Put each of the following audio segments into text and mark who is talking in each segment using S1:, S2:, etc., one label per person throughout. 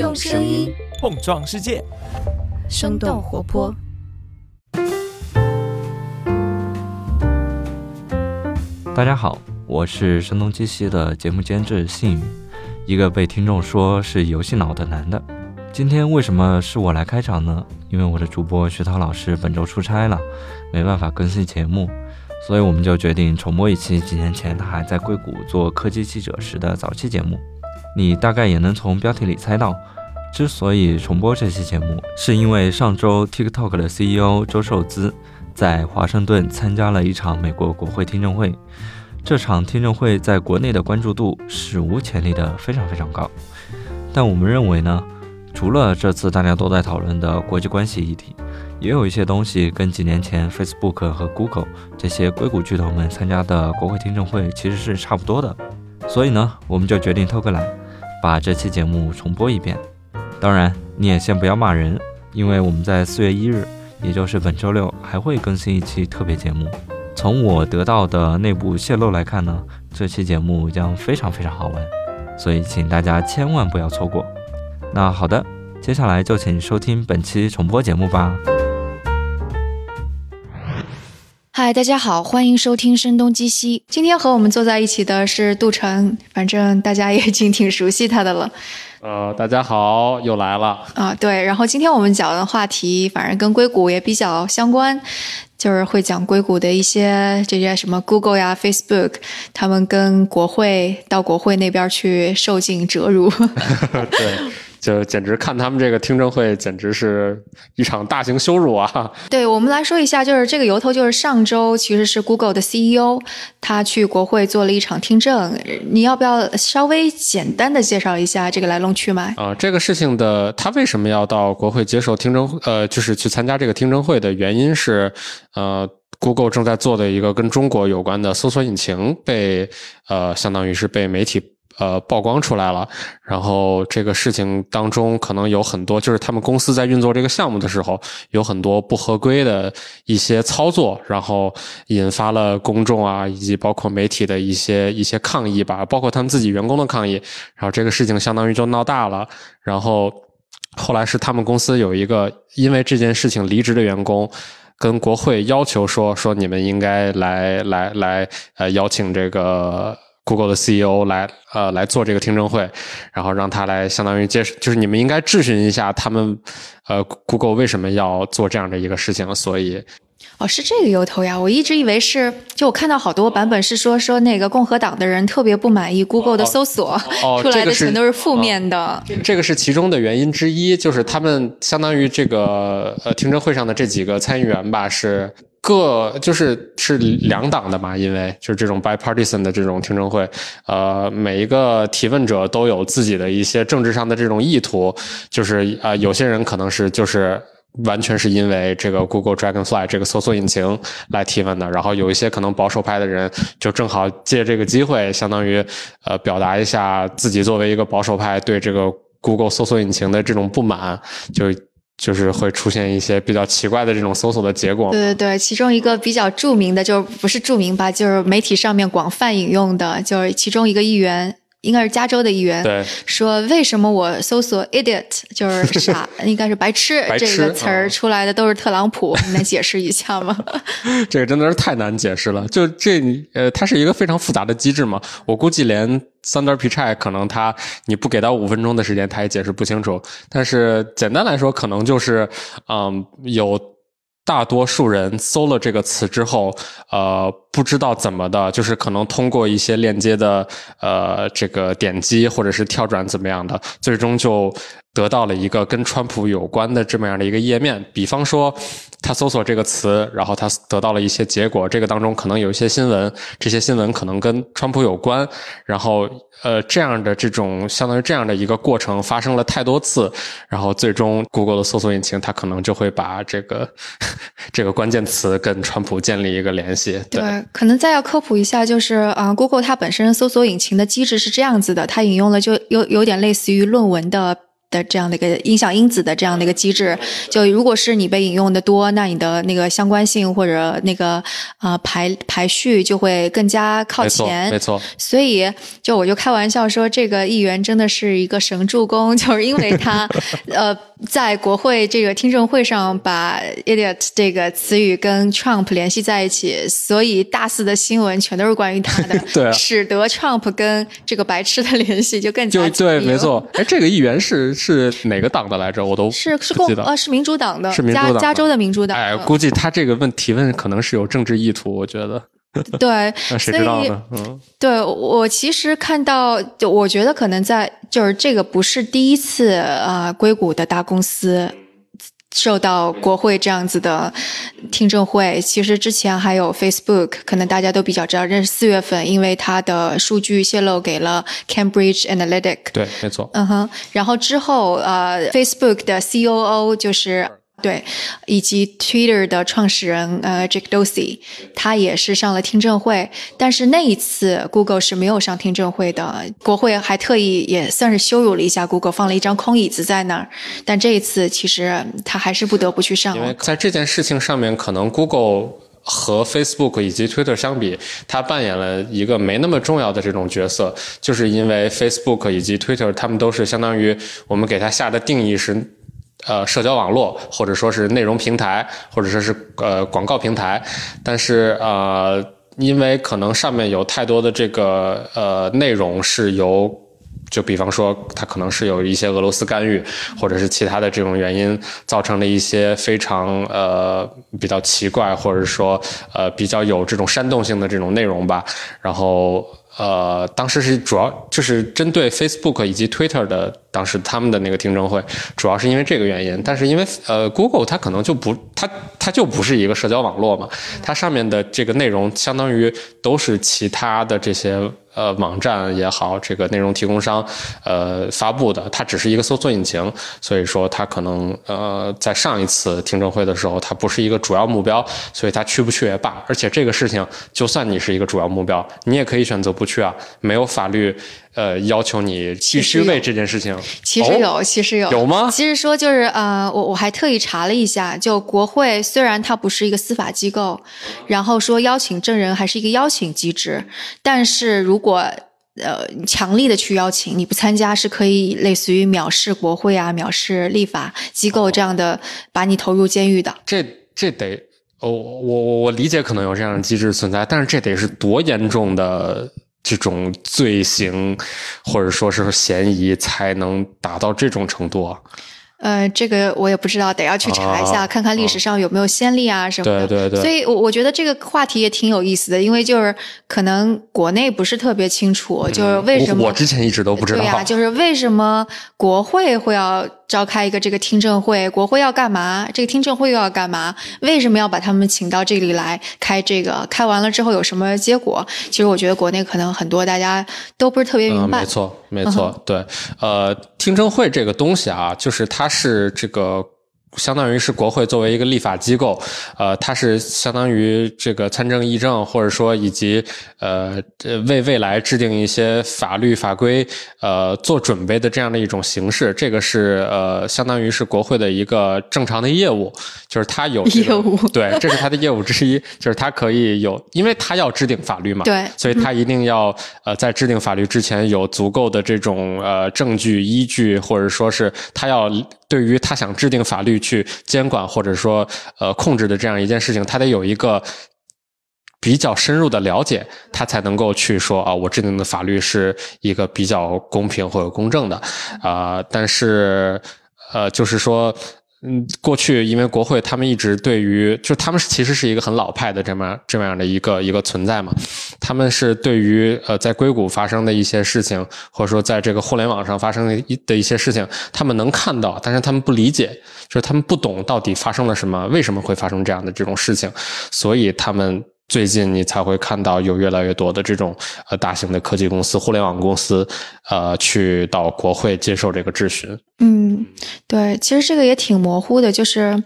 S1: 用声音
S2: 碰撞世界，
S1: 生动活泼。
S3: 大家好，我是声东击西的节目监制信宇，一个被听众说是游戏脑的男的。今天为什么是我来开场呢？因为我的主播徐涛老师本周出差了，没办法更新节目，所以我们就决定重播一期几年前他还在硅谷做科技记者时的早期节目。你大概也能从标题里猜到，之所以重播这期节目，是因为上周 TikTok 的 CEO 周受资在华盛顿参加了一场美国国会听证会。这场听证会在国内的关注度史无前例的非常非常高。但我们认为呢，除了这次大家都在讨论的国际关系议题，也有一些东西跟几年前 Facebook 和 Google 这些硅谷巨头们参加的国会听证会其实是差不多的。所以呢，我们就决定偷个懒。把这期节目重播一遍，当然你也先不要骂人，因为我们在四月一日，也就是本周六还会更新一期特别节目。从我得到的内部泄露来看呢，这期节目将非常非常好玩，所以请大家千万不要错过。那好的，接下来就请收听本期重播节目吧。
S1: 嗨，大家好，欢迎收听《声东击西》。今天和我们坐在一起的是杜晨，反正大家也已经挺熟悉他的了。
S4: 呃，大家好，又来了
S1: 啊。对，然后今天我们讲的话题，反正跟硅谷也比较相关，就是会讲硅谷的一些这些什么 Google 呀、Facebook，他们跟国会到国会那边去受尽折辱。
S4: 对。就简直看他们这个听证会，简直是一场大型羞辱啊！
S1: 对我们来说一下，就是这个由头，就是上周其实是 Google 的 CEO 他去国会做了一场听证，你要不要稍微简单的介绍一下这个来龙去脉
S4: 啊？这个事情的他为什么要到国会接受听证？呃，就是去参加这个听证会的原因是，呃，Google 正在做的一个跟中国有关的搜索引擎被呃，相当于是被媒体。呃，曝光出来了，然后这个事情当中可能有很多，就是他们公司在运作这个项目的时候，有很多不合规的一些操作，然后引发了公众啊，以及包括媒体的一些一些抗议吧，包括他们自己员工的抗议，然后这个事情相当于就闹大了，然后后来是他们公司有一个因为这件事情离职的员工，跟国会要求说说你们应该来来来呃邀请这个。Google 的 CEO 来呃来做这个听证会，然后让他来相当于接，就是你们应该质询一下他们，呃，Google 为什么要做这样的一个事情？所以，
S1: 哦，是这个由头呀！我一直以为是，就我看到好多版本是说说那个共和党的人特别不满意 Google 的搜索 出来的全都是负面的。
S4: 这个是其中的原因之一，就是他们相当于这个呃听证会上的这几个参议员吧是。各就是是两党的嘛，因为就是这种 bipartisan 的这种听证会，呃，每一个提问者都有自己的一些政治上的这种意图，就是呃，有些人可能是就是完全是因为这个 Google Dragonfly 这个搜索引擎来提问的，然后有一些可能保守派的人就正好借这个机会，相当于呃表达一下自己作为一个保守派对这个 Google 搜索引擎的这种不满，就。就是会出现一些比较奇怪的这种搜索的结果。
S1: 对对对，其中一个比较著名的，就不是著名吧，就是媒体上面广泛引用的，就是其中一个议员。应该是加州的议员说：“为什么我搜索 idiot 就是傻，应该是白痴这个词儿出来的都是特朗普？你能解释一下吗？”
S4: 这个真的是太难解释了。就这呃，它是一个非常复杂的机制嘛。我估计连 Thunder Pichai 可能他你不给到五分钟的时间，他也解释不清楚。但是简单来说，可能就是嗯有。大多数人搜了这个词之后，呃，不知道怎么的，就是可能通过一些链接的呃这个点击或者是跳转怎么样的，最终就得到了一个跟川普有关的这么样的一个页面。比方说，他搜索这个词，然后他得到了一些结果，这个当中可能有一些新闻，这些新闻可能跟川普有关，然后。呃，这样的这种相当于这样的一个过程发生了太多次，然后最终 Google 的搜索引擎它可能就会把这个这个关键词跟川普建立一个联系。
S1: 对，可能再要科普一下，就是啊，Google 它本身搜索引擎的机制是这样子的，它引用了就有有点类似于论文的。的这样的一个影响因子的这样的一个机制，就如果是你被引用的多，那你的那个相关性或者那个啊排排序就会更加靠前。
S4: 没错，
S1: 所以就我就开玩笑说，这个议员真的是一个神助攻，就是因为他呃在国会这个听证会上把 idiot 这个词语跟 Trump 联系在一起，所以大肆的新闻全都是关于他的，
S4: 对，
S1: 使得 Trump 跟这个白痴的联系就更加
S4: 对，没错。哎，这个议员是。是哪个党的来着？我都
S1: 是是共呃是民主党的，
S4: 是民主
S1: 党加州的民主党。
S4: 哎，估计他这个问提问可能是有政治意图，我觉得。
S1: 对，
S4: 那谁知道呢？嗯，
S1: 对我其实看到，就我觉得可能在就是这个不是第一次啊，硅谷的大公司。受到国会这样子的听证会，其实之前还有 Facebook，可能大家都比较知道，认识四月份，因为它的数据泄露给了 Cambridge Analytic。
S4: 对，没错。
S1: 嗯哼，然后之后呃，Facebook 的 COO 就是。对，以及 Twitter 的创始人呃 Jack Dorsey，他也是上了听证会，但是那一次 Google 是没有上听证会的，国会还特意也算是羞辱了一下 Google，放了一张空椅子在那儿。但这一次其实他还是不得不去上。
S4: 因为在这件事情上面，可能 Google 和 Facebook 以及 Twitter 相比，它扮演了一个没那么重要的这种角色，就是因为 Facebook 以及 Twitter 他们都是相当于我们给它下的定义是。呃，社交网络或者说是内容平台，或者说是呃广告平台，但是呃，因为可能上面有太多的这个呃内容是由，就比方说它可能是有一些俄罗斯干预，或者是其他的这种原因造成的一些非常呃比较奇怪，或者说呃比较有这种煽动性的这种内容吧，然后。呃，当时是主要就是针对 Facebook 以及 Twitter 的，当时他们的那个听证会，主要是因为这个原因。但是因为呃，Google 它可能就不，它它就不是一个社交网络嘛，它上面的这个内容相当于都是其他的这些。呃，网站也好，这个内容提供商，呃，发布的，它只是一个搜索引擎，所以说它可能呃，在上一次听证会的时候，它不是一个主要目标，所以它去不去也罢。而且这个事情，就算你是一个主要目标，你也可以选择不去啊，没有法律。呃，要求你必须为这件事情。
S1: 其实有，其实有，
S4: 有吗？
S1: 其实说就是呃，我我还特意查了一下，就国会虽然它不是一个司法机构，然后说邀请证人还是一个邀请机制，但是如果呃强力的去邀请你不参加，是可以类似于藐视国会啊、藐视立法机构这样的，把你投入监狱的。
S4: 这这得哦，我我我理解可能有这样的机制存在，但是这得是多严重的。这种罪行，或者说是嫌疑，才能达到这种程度。
S1: 呃，这个我也不知道，得要去查一下，看看历史上有没有先例啊什么
S4: 的。对对对。
S1: 所以，我我觉得这个话题也挺有意思的，因为就是可能国内不是特别清楚，就是为什么
S4: 我之前一直都不知道。
S1: 对呀，就是为什么国会会要。召开一个这个听证会，国会要干嘛？这个听证会又要干嘛？为什么要把他们请到这里来开这个？开完了之后有什么结果？其实我觉得国内可能很多大家都不是特别明白。
S4: 没错，没错，对，呃，听证会这个东西啊，就是它是这个。相当于是国会作为一个立法机构，呃，它是相当于这个参政议政，或者说以及呃为未来制定一些法律法规呃做准备的这样的一种形式。这个是呃相当于是国会的一个正常的业务，就是它有
S1: 业务
S4: 对，这是它的业务之一，就是它可以有，因为它要制定法律嘛，
S1: 对，
S4: 所以它一定要呃在制定法律之前有足够的这种呃证据依据，或者说是它要。对于他想制定法律去监管或者说呃控制的这样一件事情，他得有一个比较深入的了解，他才能够去说啊，我制定的法律是一个比较公平或者公正的啊。但是呃，就是说。嗯，过去因为国会他们一直对于，就他们其实是一个很老派的这么这么样的一个一个存在嘛，他们是对于呃在硅谷发生的一些事情，或者说在这个互联网上发生的一的一些事情，他们能看到，但是他们不理解，就是他们不懂到底发生了什么，为什么会发生这样的这种事情，所以他们。最近你才会看到有越来越多的这种呃大型的科技公司、互联网公司，呃，去到国会接受这个质询。
S1: 嗯，对，其实这个也挺模糊的，就是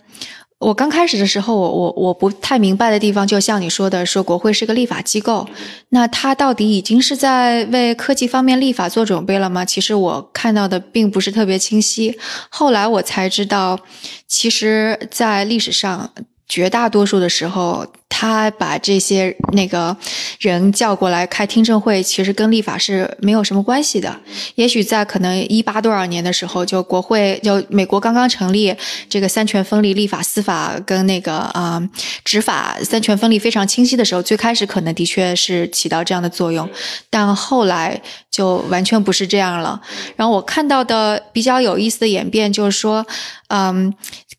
S1: 我刚开始的时候，我我我不太明白的地方，就像你说的，说国会是个立法机构，那它到底已经是在为科技方面立法做准备了吗？其实我看到的并不是特别清晰。后来我才知道，其实，在历史上。绝大多数的时候，他把这些那个人叫过来开听证会，其实跟立法是没有什么关系的。也许在可能一八多少年的时候，就国会就美国刚刚成立，这个三权分立，立法、司法跟那个啊执法三权分立非常清晰的时候，最开始可能的确是起到这样的作用，但后来就完全不是这样了。然后我看到的比较有意思的演变就是说，嗯。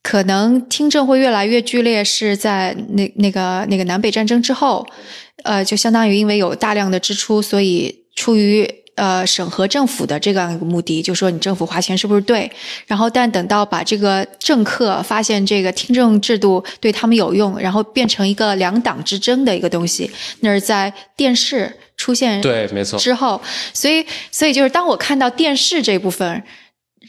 S1: 可能听证会越来越剧烈，是在那那个那个南北战争之后，呃，就相当于因为有大量的支出，所以出于呃审核政府的这样一个目的，就说你政府花钱是不是对？然后，但等到把这个政客发现这个听证制度对他们有用，然后变成一个两党之争的一个东西，那是在电视出现
S4: 对没错
S1: 之后，所以所以就是当我看到电视这部分。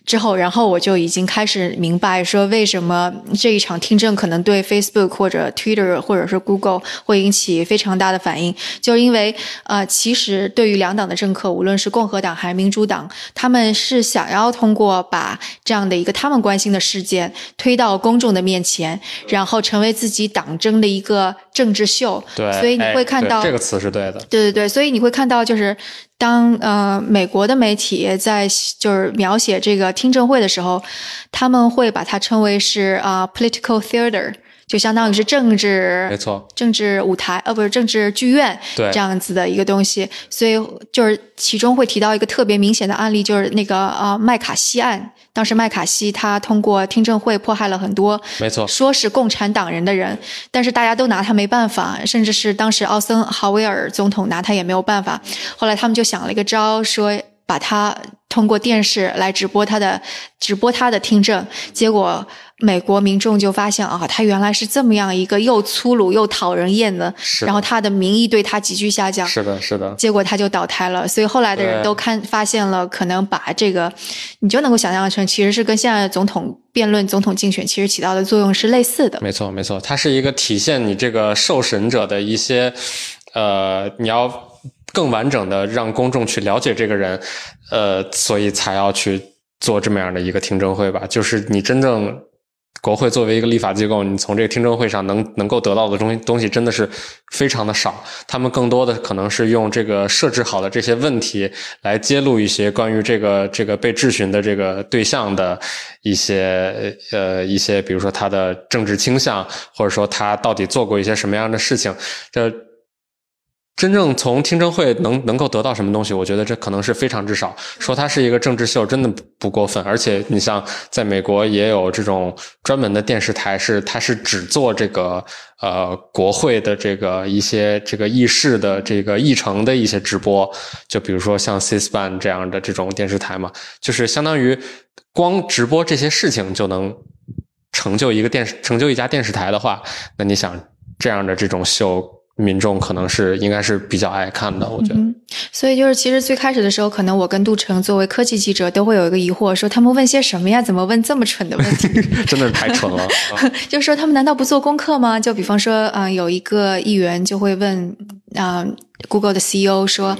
S1: 之后，然后我就已经开始明白说，为什么这一场听证可能对 Facebook 或者 Twitter 或者是 Google 会引起非常大的反应，就是因为呃，其实对于两党的政客，无论是共和党还是民主党，他们是想要通过把这样的一个他们关心的事件推到公众的面前，然后成为自己党争的一个政治秀。
S4: 对，
S1: 所以你会看到
S4: 这个词是对的。
S1: 对对对，所以你会看到就是。当呃美国的媒体在就是描写这个听证会的时候，他们会把它称为是啊 political theater，就相当于是政治
S4: 没错
S1: 政治舞台呃不是政治剧院对这样子的一个东西，所以就是其中会提到一个特别明显的案例，就是那个啊麦卡锡案。当时麦卡锡他通过听证会迫害了很多，
S4: 没错，
S1: 说是共产党人的人，但是大家都拿他没办法，甚至是当时奥森豪威尔总统拿他也没有办法。后来他们就想了一个招，说把他通过电视来直播他的直播他的听证，结果。美国民众就发现啊，他原来是这么样一个又粗鲁又讨人厌的，然后他的民意对他急剧下降。
S4: 是的，是的。
S1: 结果他就倒台了，所以后来的人都看发现了，可能把这个，你就能够想象成，其实是跟现在的总统辩论、总统竞选其实起到的作用是类似的。
S4: 没错，没错，它是一个体现你这个受审者的一些，呃，你要更完整的让公众去了解这个人，呃，所以才要去做这么样的一个听证会吧，就是你真正。国会作为一个立法机构，你从这个听证会上能能够得到的东西东西真的是非常的少。他们更多的可能是用这个设置好的这些问题来揭露一些关于这个这个被质询的这个对象的一些呃一些，比如说他的政治倾向，或者说他到底做过一些什么样的事情。这真正从听证会能能够得到什么东西？我觉得这可能是非常之少。说它是一个政治秀，真的不过分。而且你像在美国也有这种专门的电视台，是它是只做这个呃国会的这个一些这个议事的这个议程的一些直播。就比如说像 C-SPAN 这样的这种电视台嘛，就是相当于光直播这些事情就能成就一个电视成就一家电视台的话，那你想这样的这种秀。民众可能是应该是比较爱看的，我觉得。
S1: 所以就是，其实最开始的时候，可能我跟杜成作为科技记者，都会有一个疑惑，说他们问些什么呀？怎么问这么蠢的问题？
S4: 真的是太蠢了。
S1: 就是说，他们难道不做功课吗？就比方说，嗯，有一个议员就会问，嗯，Google 的 CEO 说。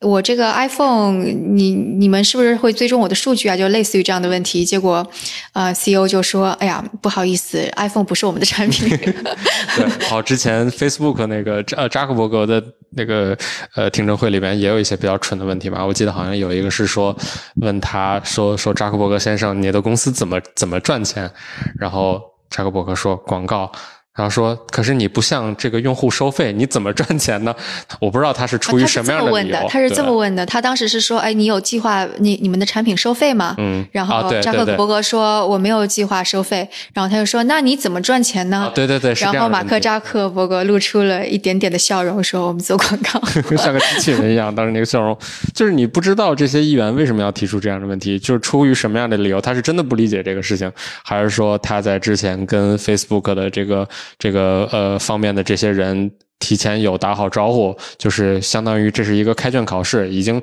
S1: 我这个 iPhone，你你们是不是会追踪我的数据啊？就类似于这样的问题。结果，呃，CEO 就说：“哎呀，不好意思，iPhone 不是我们的产品。”
S4: 对，好，之前 Facebook 那个呃扎克伯格的那个呃听证会里面也有一些比较蠢的问题吧？我记得好像有一个是说问他说说扎克伯格先生，你的公司怎么怎么赚钱？然后扎克伯格说广告。然后说，可是你不向这个用户收费，你怎么赚钱呢？我不知道他是出于什么样
S1: 的理由。他是这么问的，他当时是说，哎，你有计划你你们的产品收费吗？
S4: 嗯。
S1: 然后扎克伯格说我没有计划收费，然后他就说，那你怎么赚钱呢？
S4: 对对对，
S1: 然后马克扎克伯格露出了一点点的笑容，说我们做广告，
S4: 像个机器人一样。当时那个笑容，就是你不知道这些议员为什么要提出这样的问题，就是出于什么样的理由？他是真的不理解这个事情，还是说他在之前跟 Facebook 的这个？这个呃方面的这些人提前有打好招呼，就是相当于这是一个开卷考试，已经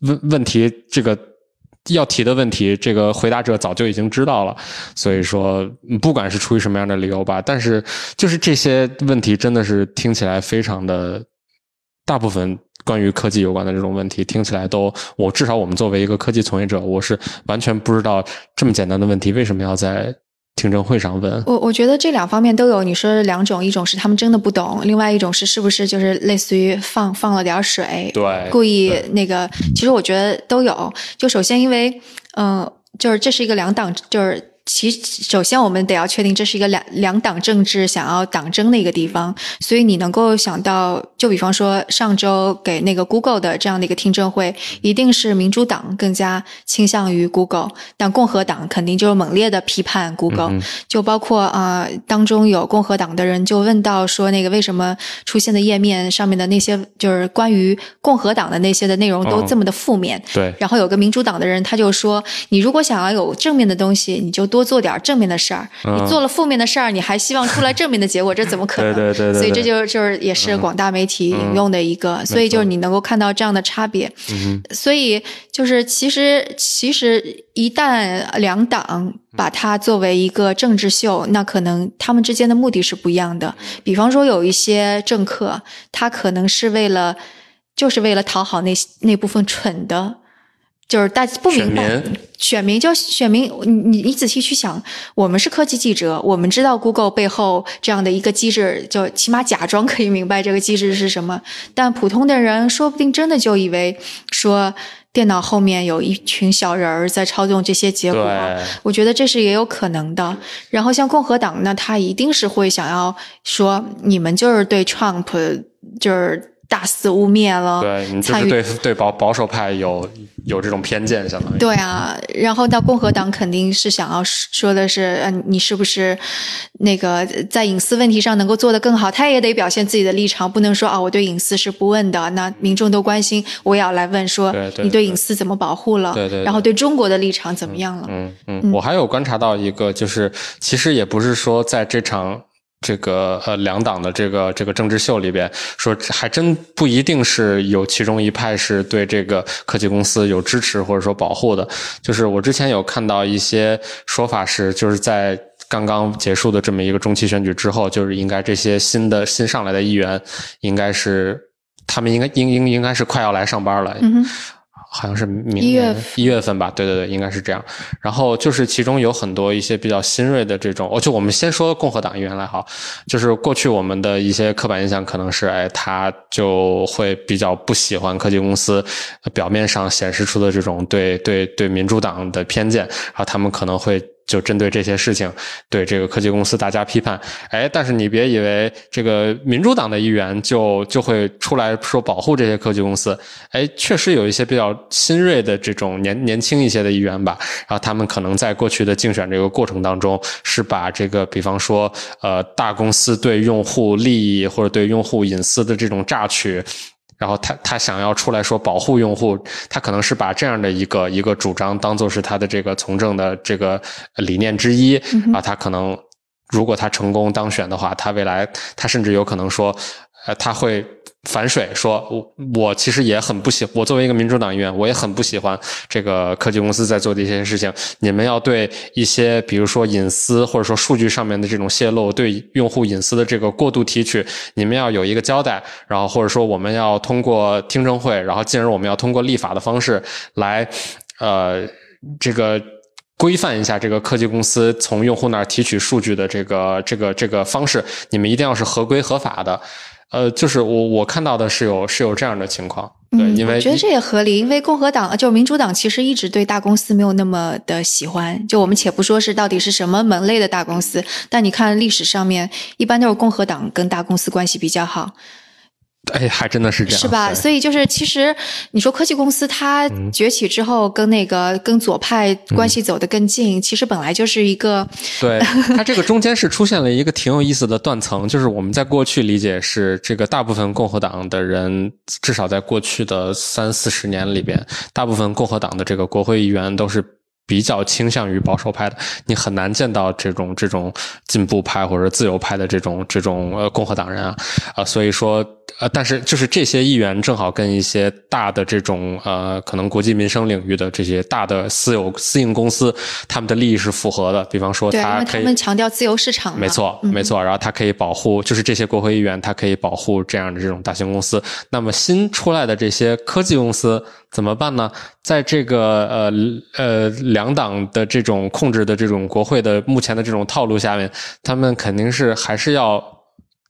S4: 问问题这个要提的问题，这个回答者早就已经知道了。所以说，不管是出于什么样的理由吧，但是就是这些问题真的是听起来非常的，大部分关于科技有关的这种问题，听起来都我至少我们作为一个科技从业者，我是完全不知道这么简单的问题为什么要在。听证会上问
S1: 我，我觉得这两方面都有。你说两种，一种是他们真的不懂，另外一种是是不是就是类似于放放了点水，
S4: 对，
S1: 故意那个。其实我觉得都有。就首先因为，嗯，就是这是一个两党，就是。其首先，我们得要确定这是一个两两党政治想要党争的一个地方，所以你能够想到，就比方说上周给那个 Google 的这样的一个听证会，一定是民主党更加倾向于 Google，但共和党肯定就是猛烈的批判 Google，就包括啊，当中有共和党的人就问到说，那个为什么出现的页面上面的那些就是关于共和党的那些的内容都这么的负面？
S4: 对。
S1: 然后有个民主党的人他就说，你如果想要有正面的东西，你就多做点正面的事儿，你做了负面的事儿，你还希望出来正面的结果，这怎么可能？
S4: 对对对。
S1: 所以这就就是也是广大媒体引用的一个，所以就是你能够看到这样的差别。所以就是其实其实一旦两党把它作为一个政治秀，那可能他们之间的目的是不一样的。比方说有一些政客，他可能是为了就是为了讨好那那部分蠢的。就是大家不明白，选民就选民，你你仔细去想，我们是科技记者，我们知道 Google 背后这样的一个机制，就起码假装可以明白这个机制是什么。但普通的人说不定真的就以为说电脑后面有一群小人儿在操纵这些结果。我觉得这是也有可能的。然后像共和党呢，他一定是会想要说，你们就是对 Trump 就是。大肆污蔑了，
S4: 对你就是对对保保守派有有这种偏见，相当于
S1: 对啊。然后到共和党肯定是想要说的是，嗯，你是不是那个在隐私问题上能够做得更好？他也得表现自己的立场，不能说啊，我对隐私是不问的。那民众都关心，我也要来问说，你对隐私怎么保护了？
S4: 对对。
S1: 然后对中国的立场怎么样了？
S4: 嗯嗯。我还有观察到一个，就是其实也不是说在这场。这个呃，两党的这个这个政治秀里边，说还真不一定是有其中一派是对这个科技公司有支持或者说保护的。就是我之前有看到一些说法是，就是在刚刚结束的这么一个中期选举之后，就是应该这些新的新上来的议员，应该是他们应该应应应该是快要来上班了。好像是明年一月份吧，对对对，应该是这样。然后就是其中有很多一些比较新锐的这种，哦，就我们先说共和党议员来哈，就是过去我们的一些刻板印象可能是，哎，他就会比较不喜欢科技公司表面上显示出的这种对对对民主党的偏见，然后他们可能会。就针对这些事情，对这个科技公司大加批判。哎，但是你别以为这个民主党的议员就就会出来说保护这些科技公司。哎，确实有一些比较新锐的这种年年轻一些的议员吧，然后他们可能在过去的竞选这个过程当中，是把这个比方说呃大公司对用户利益或者对用户隐私的这种榨取。然后他他想要出来说保护用户，他可能是把这样的一个一个主张当做是他的这个从政的这个理念之一啊，他可能如果他成功当选的话，他未来他甚至有可能说，呃，他会。反水说，我我其实也很不喜，我作为一个民主党议员，我也很不喜欢这个科技公司在做的一些事情。你们要对一些，比如说隐私或者说数据上面的这种泄露，对用户隐私的这个过度提取，你们要有一个交代。然后或者说我们要通过听证会，然后进而我们要通过立法的方式来，呃，这个规范一下这个科技公司从用户那儿提取数据的这个这个这个方式。你们一定要是合规合法的。呃，就是我我看到的是有是有这样的情况，对，因为
S1: 我觉得这也合理，因为共和党就民主党其实一直对大公司没有那么的喜欢，就我们且不说是到底是什么门类的大公司，但你看历史上面一般都是共和党跟大公司关系比较好。
S4: 哎，还真的是这样，
S1: 是吧？所以就是，其实你说科技公司它崛起之后，跟那个跟左派关系走得更近，其实本来就是一个。
S4: 对，它这个中间是出现了一个挺有意思的断层，就是我们在过去理解是这个大部分共和党的人，至少在过去的三四十年里边，大部分共和党的这个国会议员都是。比较倾向于保守派的，你很难见到这种这种进步派或者自由派的这种这种呃共和党人啊啊，所以说呃，但是就是这些议员正好跟一些大的这种呃，可能国际民生领域的这些大的私有私营公司，他们的利益是符合的。比方说，他
S1: 他们强调自由市场，
S4: 没错，没错。然后他可以保护，就是这些国会议员，他可以保护这样的这种大型公司。那么新出来的这些科技公司怎么办呢？在这个呃呃两党的这种控制的这种国会的目前的这种套路下面，他们肯定是还是要。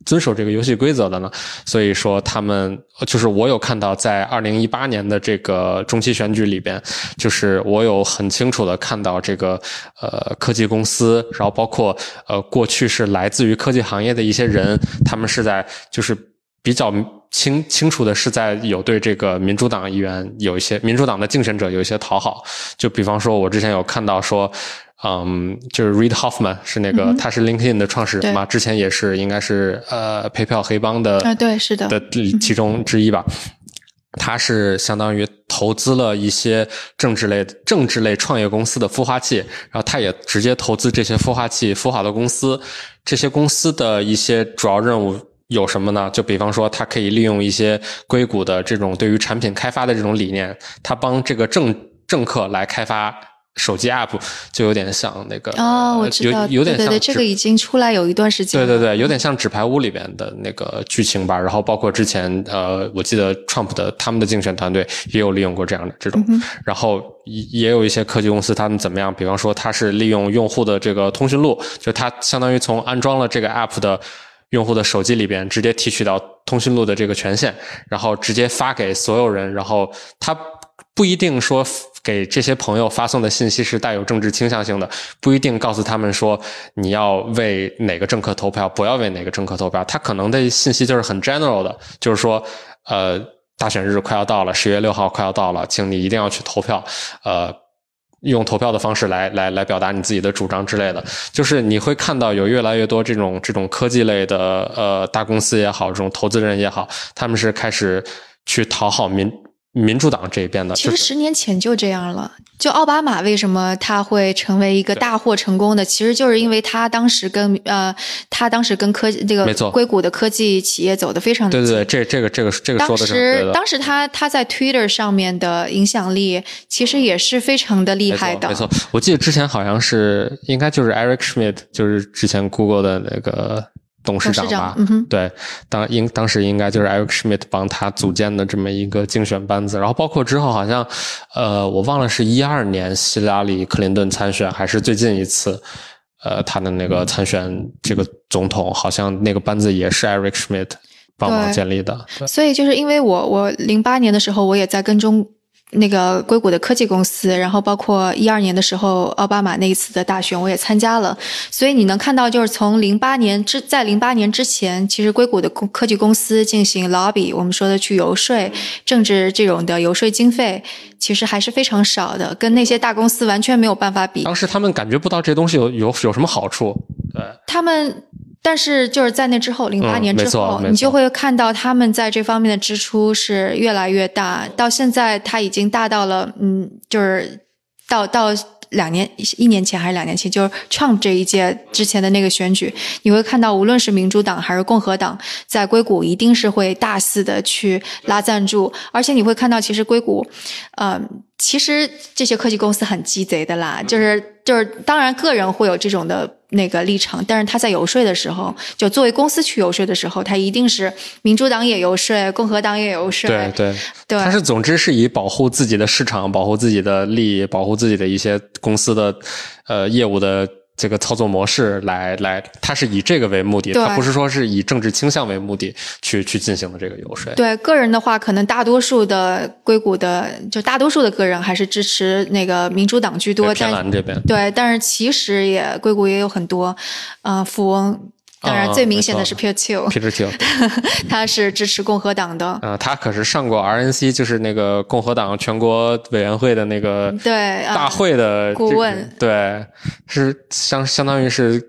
S4: 遵守这个游戏规则的呢，所以说他们就是我有看到在二零一八年的这个中期选举里边，就是我有很清楚的看到这个呃科技公司，然后包括呃过去是来自于科技行业的一些人，他们是在就是比较清清楚的是在有对这个民主党议员有一些民主党的竞选者有一些讨好，就比方说我之前有看到说。嗯，就是 Reid Hoffman 是那个，他是 LinkedIn 的创始人嘛，之前也是应该是呃陪票黑帮的
S1: 啊，对，是的
S4: 的其中之一吧。他是相当于投资了一些政治类政治类创业公司的孵化器，然后他也直接投资这些孵化器孵化的公司。这些公司的一些主要任务有什么呢？就比方说，他可以利用一些硅谷的这种对于产品开发的这种理念，他帮这个政政客来开发。手机 app 就有点像那个
S1: 哦，我知道，
S4: 有点像
S1: 这个已经出来有一段时间了。
S4: 对对对，有点像《纸牌屋》里边的那个剧情吧。然后包括之前呃，我记得 Trump 的他们的竞选团队也有利用过这样的这种。然后也有一些科技公司，他们怎么样？比方说，他是利用用户的这个通讯录，就他相当于从安装了这个 app 的用户的手机里边直接提取到通讯录的这个权限，然后直接发给所有人。然后他不一定说。给这些朋友发送的信息是带有政治倾向性的，不一定告诉他们说你要为哪个政客投票，不要为哪个政客投票。他可能的信息就是很 general 的，就是说，呃，大选日快要到了，十月六号快要到了，请你一定要去投票，呃，用投票的方式来来来表达你自己的主张之类的。就是你会看到有越来越多这种这种科技类的呃大公司也好，这种投资人也好，他们是开始去讨好民。民主党这边的，
S1: 其实十年前就这样了。就奥巴马为什么他会成为一个大获成功的，其实就是因为他当时跟呃，他当时跟科技这个硅谷的科技企业走的非常
S4: 对对对，这这个这个这个说的是
S1: 当时当时他他在 Twitter 上面的影响力其实也是非常的厉害的。
S4: 没错，我记得之前好像是应该就是 Eric Schmidt，就是之前 Google 的那个。董事长吧，嗯对，当应当时应该就是 Eric Schmidt 帮他组建的这么一个竞选班子，然后包括之后好像，呃，我忘了是一二年希拉里克林顿参选，还是最近一次，呃，他的那个参选这个总统，好像那个班子也是 Eric Schmidt 帮忙建立的。
S1: 所以就是因为我我零八年的时候，我也在跟踪。那个硅谷的科技公司，然后包括一二年的时候奥巴马那一次的大选，我也参加了。所以你能看到，就是从零八年之在零八年之前，其实硅谷的科技公司进行 lobby，我们说的去游说政治这种的游说经费，其实还是非常少的，跟那些大公司完全没有办法比。
S4: 当时他们感觉不到这东西有有有什么好处，对
S1: 他们。但是就是在那之后，零八年之后，你就会看到他们在这方面的支出是越来越大，到现在它已经大到了，嗯，就是到到两年一年前还是两年前，就是 Trump 这一届之前的那个选举，你会看到无论是民主党还是共和党，在硅谷一定是会大肆的去拉赞助，而且你会看到其实硅谷，嗯。其实这些科技公司很鸡贼的啦，就是就是，当然个人会有这种的那个立场，但是他在游说的时候，就作为公司去游说的时候，他一定是民主党也游说，共和党也游说，
S4: 对对。
S1: 对，
S4: 他是总之是以保护自己的市场、保护自己的利益、保护自己的一些公司的呃业务的。这个操作模式来来，它是以这个为目的，它不是说是以政治倾向为目的去去进行的这个游说。
S1: 对个人的话，可能大多数的硅谷的就大多数的个人还是支持那个民主党居多。
S4: 偏蓝这边。
S1: 对，但是其实也硅谷也有很多呃富翁。当然，最明显的是 Peter
S4: Thiel，Peter Thiel，
S1: 他是支持共和党的。
S4: 啊，他可是上过 RNC，就是那个共和党全国委员会的那个
S1: 对
S4: 大会的
S1: 顾问。
S4: 对，是相相当于是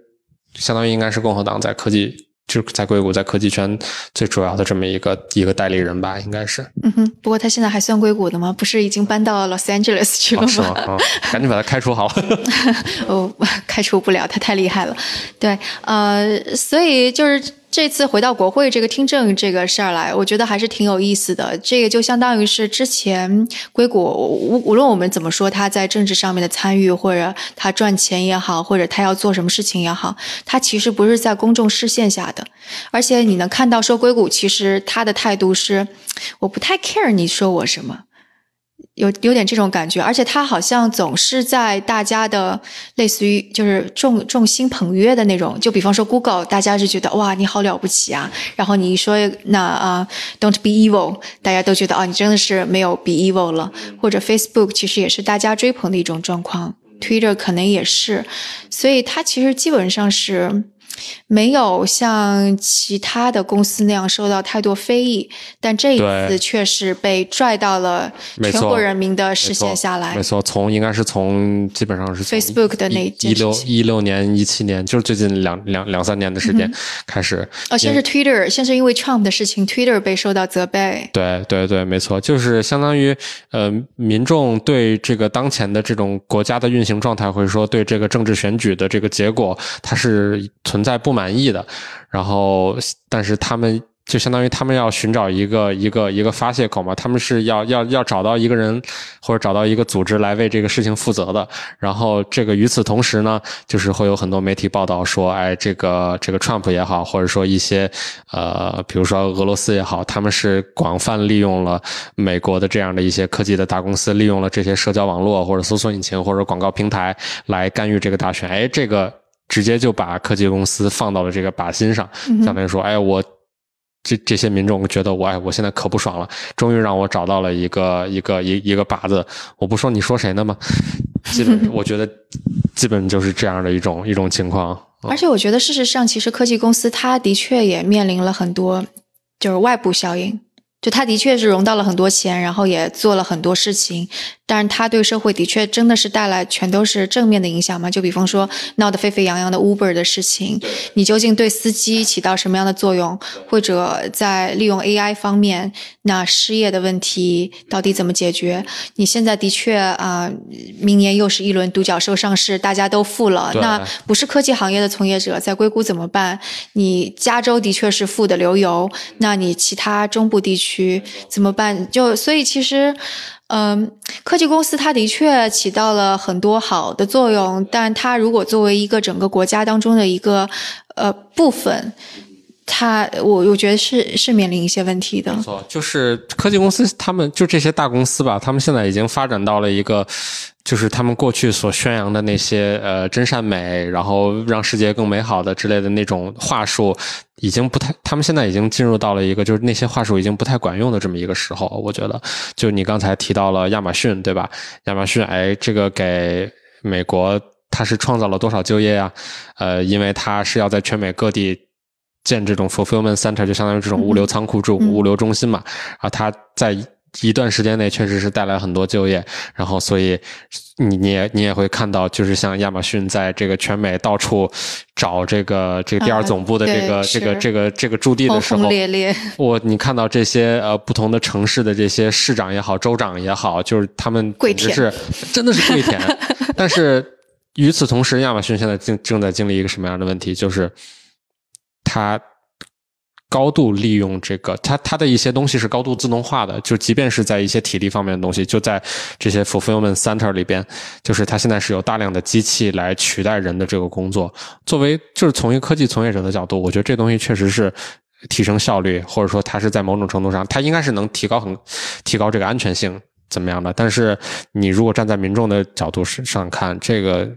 S4: 相当于应该是共和党在科技。就是在硅谷，在科技圈最主要的这么一个一个代理人吧，应该是。
S1: 嗯哼，不过他现在还算硅谷的吗？不是已经搬到 Los Angeles 去了吗？
S4: 是吗？赶紧把他开除好了。
S1: 哦，开除不了，他太厉害了。对，呃，所以就是这次回到国会这个听证这个事儿来，我觉得还是挺有意思的。这个就相当于是之前硅谷无无论我们怎么说他在政治上面的参与，或者他赚钱也好，或者他要做什么事情也好，他其实不是在公众视线下的。而且你能看到说硅谷其实他的态度是，我不太 care 你说我什么。有有点这种感觉，而且他好像总是在大家的类似于就是众众星捧月的那种，就比方说 Google，大家是觉得哇你好了不起啊，然后你一说那啊 Don't be evil，大家都觉得啊你真的是没有 be evil 了，或者 Facebook 其实也是大家追捧的一种状况，Twitter 可能也是，所以它其实基本上是。没有像其他的公司那样受到太多非议，但这一次却是被拽到了全国人民的视线下来。
S4: 没错，从应该是从基本上是
S1: Facebook 的那
S4: 一六一六年一七年，就是最近两两两三年的时间开始。
S1: 哦，先是 Twitter，先是因为 Trump 的事情，Twitter 被受到责备。
S4: 对对对，没错，就是相当于呃，民众对这个当前的这种国家的运行状态，或者说对这个政治选举的这个结果，它是存在。不满意的，然后，但是他们就相当于他们要寻找一个一个一个发泄口嘛，他们是要要要找到一个人或者找到一个组织来为这个事情负责的。然后，这个与此同时呢，就是会有很多媒体报道说，哎，这个这个 Trump 也好，或者说一些呃，比如说俄罗斯也好，他们是广泛利用了美国的这样的一些科技的大公司，利用了这些社交网络或者搜索引擎或者广告平台来干预这个大选。哎，这个。直接就把科技公司放到了这个靶心上，相当于说，哎，我这这些民众觉得我，哎，我现在可不爽了，终于让我找到了一个一个一一个靶子，我不说你说谁呢吗？基本我觉得基本就是这样的一种一种情况。
S1: 而且我觉得事实上，其实科技公司它的确也面临了很多就是外部效应。就他的确是融到了很多钱，然后也做了很多事情，但是他对社会的确真的是带来全都是正面的影响吗？就比方说闹得沸沸扬扬的 Uber 的事情，你究竟对司机起到什么样的作用？或者在利用 AI 方面，那失业的问题到底怎么解决？你现在的确啊，明年又是一轮独角兽上市，大家都富了，那不是科技行业的从业者在硅谷怎么办？你加州的确是富的流油，那你其他中部地区？去怎么办？就所以其实，嗯，科技公司它的确起到了很多好的作用，但它如果作为一个整个国家当中的一个呃部分。他，我我觉得是是面临一些问题的。
S4: 没错，就是科技公司，他们就这些大公司吧，他们现在已经发展到了一个，就是他们过去所宣扬的那些呃真善美，然后让世界更美好的之类的那种话术，已经不太，他们现在已经进入到了一个就是那些话术已经不太管用的这么一个时候。我觉得，就你刚才提到了亚马逊，对吧？亚马逊，哎，这个给美国它是创造了多少就业啊？呃，因为它是要在全美各地。建这种 fulfillment center 就相当于这种物流仓库、这种物流中心嘛，啊，它在一段时间内确实是带来很多就业，然后所以你你也你也会看到，就是像亚马逊在这个全美到处找这个这个第二总部的这个这个这个这个驻地的时候，我你看到这些呃不同的城市的这些市长也好、州长也好，就是他们
S1: 跪舔，
S4: 是真的是跪舔。但是与此同时，亚马逊现在正正在经历一个什么样的问题？就是它高度利用这个，它它的一些东西是高度自动化的，就即便是在一些体力方面的东西，就在这些 fulfillment center 里边，就是它现在是有大量的机器来取代人的这个工作。作为就是从一个科技从业者的角度，我觉得这东西确实是提升效率，或者说它是在某种程度上，它应该是能提高很提高这个安全性怎么样的。但是你如果站在民众的角度上看，这个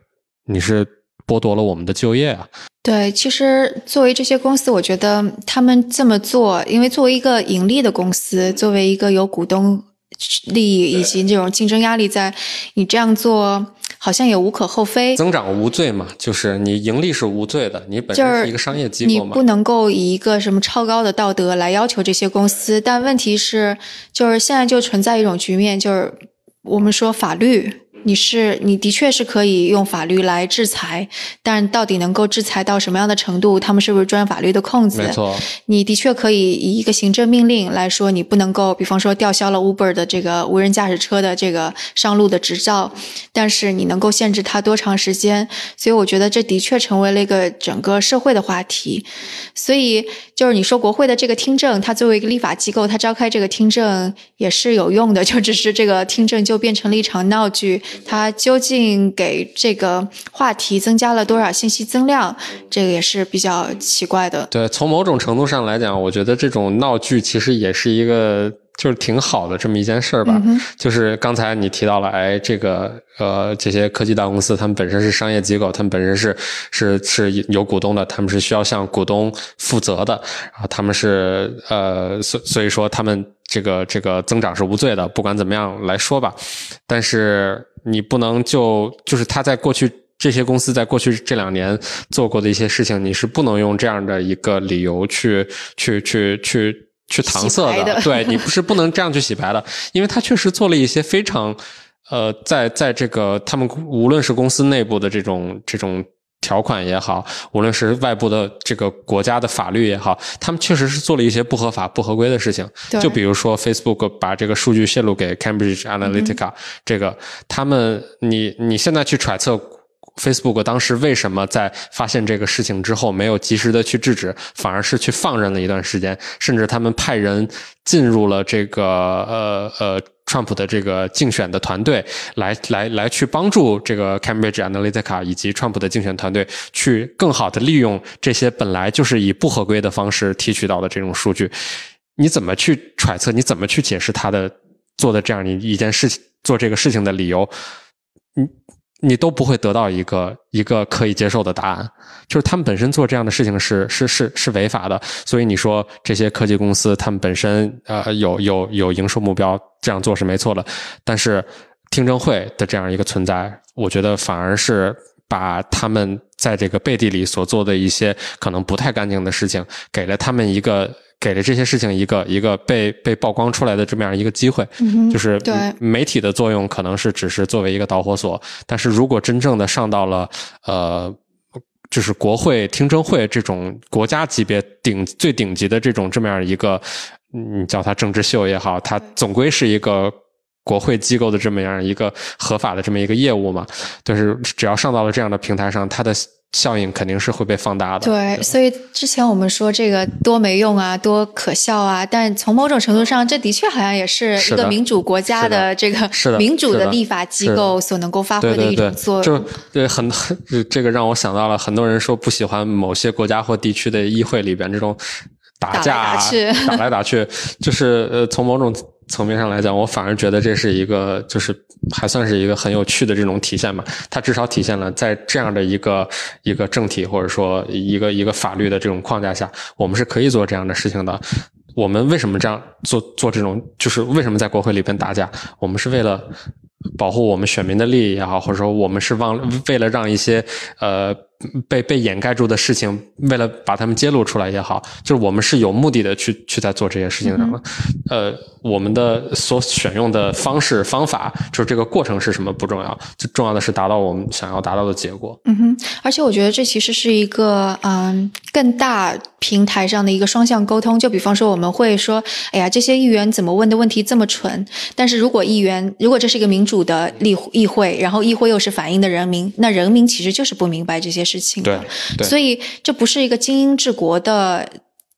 S4: 你是。剥夺了我们的就业啊！
S1: 对，其实作为这些公司，我觉得他们这么做，因为作为一个盈利的公司，作为一个有股东利益以及这种竞争压力在，你这样做好像也无可厚非。
S4: 增长无罪嘛，就是你盈利是无罪的，你本身是一个商业机构
S1: 嘛，你不能够以一个什么超高的道德来要求这些公司。但问题是，就是现在就存在一种局面，就是我们说法律。你是你的确是可以用法律来制裁，但到底能够制裁到什么样的程度？他们是不是钻法律的空子？
S4: 没错，
S1: 你的确可以以一个行政命令来说，你不能够，比方说吊销了 Uber 的这个无人驾驶车的这个上路的执照，但是你能够限制它多长时间？所以我觉得这的确成为了一个整个社会的话题。所以就是你说国会的这个听证，它作为一个立法机构，它召开这个听证也是有用的，就只是这个听证就变成了一场闹剧。它究竟给这个话题增加了多少信息增量？这个也是比较奇怪的。
S4: 对，从某种程度上来讲，我觉得这种闹剧其实也是一个就是挺好的这么一件事儿吧。就是刚才你提到了，哎，这个呃，这些科技大公司他们本身是商业机构，他们本身是是是有股东的，他们是需要向股东负责的，然后他们是呃，所所以说他们这个这个增长是无罪的，不管怎么样来说吧，但是。你不能就就是他在过去这些公司在过去这两年做过的一些事情，你是不能用这样的一个理由去去去去去搪塞的。对你不是不能这样去洗白的，因为他确实做了一些非常呃，在在这个他们无论是公司内部的这种这种。条款也好，无论是外部的这个国家的法律也好，他们确实是做了一些不合法、不合规的事情。就比如说，Facebook 把这个数据泄露给 Cambridge Analytica，这个他们，你你现在去揣测 Facebook 当时为什么在发现这个事情之后没有及时的去制止，反而是去放任了一段时间，甚至他们派人进入了这个呃呃。Trump 的这个竞选的团队来来来去帮助这个 Cambridge Analytica 以及 Trump 的竞选团队去更好的利用这些本来就是以不合规的方式提取到的这种数据，你怎么去揣测？你怎么去解释他的做的这样一一件事情做这个事情的理由？嗯？你都不会得到一个一个可以接受的答案，就是他们本身做这样的事情是是是是违法的，所以你说这些科技公司他们本身呃有有有营收目标这样做是没错的，但是听证会的这样一个存在，我觉得反而是把他们在这个背地里所做的一些可能不太干净的事情，给了他们一个。给了这些事情一个一个被被曝光出来的这么样一个机会，就是媒体的作用可能是只是作为一个导火索，但是如果真正的上到了呃，就是国会听证会这种国家级别顶最顶级的这种这么样一个，你叫它政治秀也好，它总归是一个国会机构的这么样一个合法的这么一个业务嘛，但是只要上到了这样的平台上，它的。效应肯定是会被放大的。
S1: 对，所以之前我们说这个多没用啊，多可笑啊，但从某种程度上，这的确好像也是一个民主国家的这个民主的立法机构所能够发挥的一种作用。
S4: 就对很这个让我想到了很多人说不喜欢某些国家或地区的议会里边这种打架打来打去，就是呃从某种。层面上来讲，我反而觉得这是一个，就是还算是一个很有趣的这种体现吧。它至少体现了在这样的一个一个政体或者说一个一个法律的这种框架下，我们是可以做这样的事情的。我们为什么这样做做这种？就是为什么在国会里边打架？我们是为了保护我们选民的利益也好，或者说我们是忘为了让一些呃。被被掩盖住的事情，为了把他们揭露出来也好，就是我们是有目的的去去在做这些事情上的。呃，我们的所选用的方式方法，就是这个过程是什么不重要，最重要的是达到我们想要达到的结果。
S1: 嗯哼，而且我觉得这其实是一个嗯更大平台上的一个双向沟通。就比方说，我们会说，哎呀，这些议员怎么问的问题这么蠢？但是如果议员如果这是一个民主的议议会，然后议会又是反映的人民，那人民其实就是不明白这些。事情，
S4: 对，
S1: 所以这不是一个精英治国的。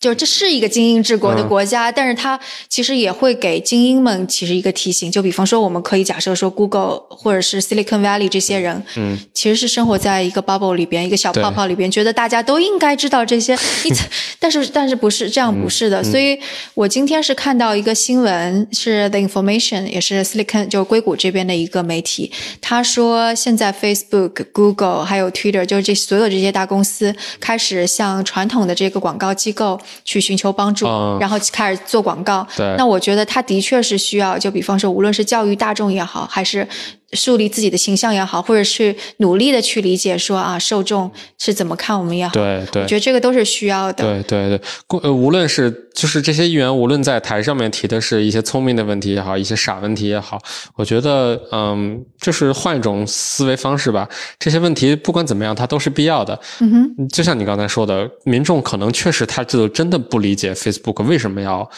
S1: 就这是一个精英治国的国家，但是它其实也会给精英们其实一个提醒。就比方说，我们可以假设说，Google 或者是 Silicon Valley 这些人，嗯，其实是生活在一个 bubble 里边，一个小泡泡里边，觉得大家都应该知道这些。你但是，但是不是这样？不是的。所以我今天是看到一个新闻，是 The Information，也是 Silicon 就硅谷这边的一个媒体，他说现在 Facebook、Google 还有 Twitter，就是这所有这些大公司开始向传统的这个广告机构。去寻求帮助，然后开始做广告。
S4: 对，
S1: 那我觉得他的确是需要，就比方说，无论是教育大众也好，还是树立自己的形象也好，或者是努力的去理解说啊，受众是怎么看我们也好，
S4: 对对，
S1: 我觉得这个都是需要的。
S4: 对对对，呃，无论是就是这些议员，无论在台上面提的是一些聪明的问题也好，一些傻问题也好，我觉得嗯，就是换一种思维方式吧。这些问题不管怎么样，它都是必要的。
S1: 嗯哼，
S4: 就像你刚才说的，民众可能确实他就真的不理解 Facebook 为什么要。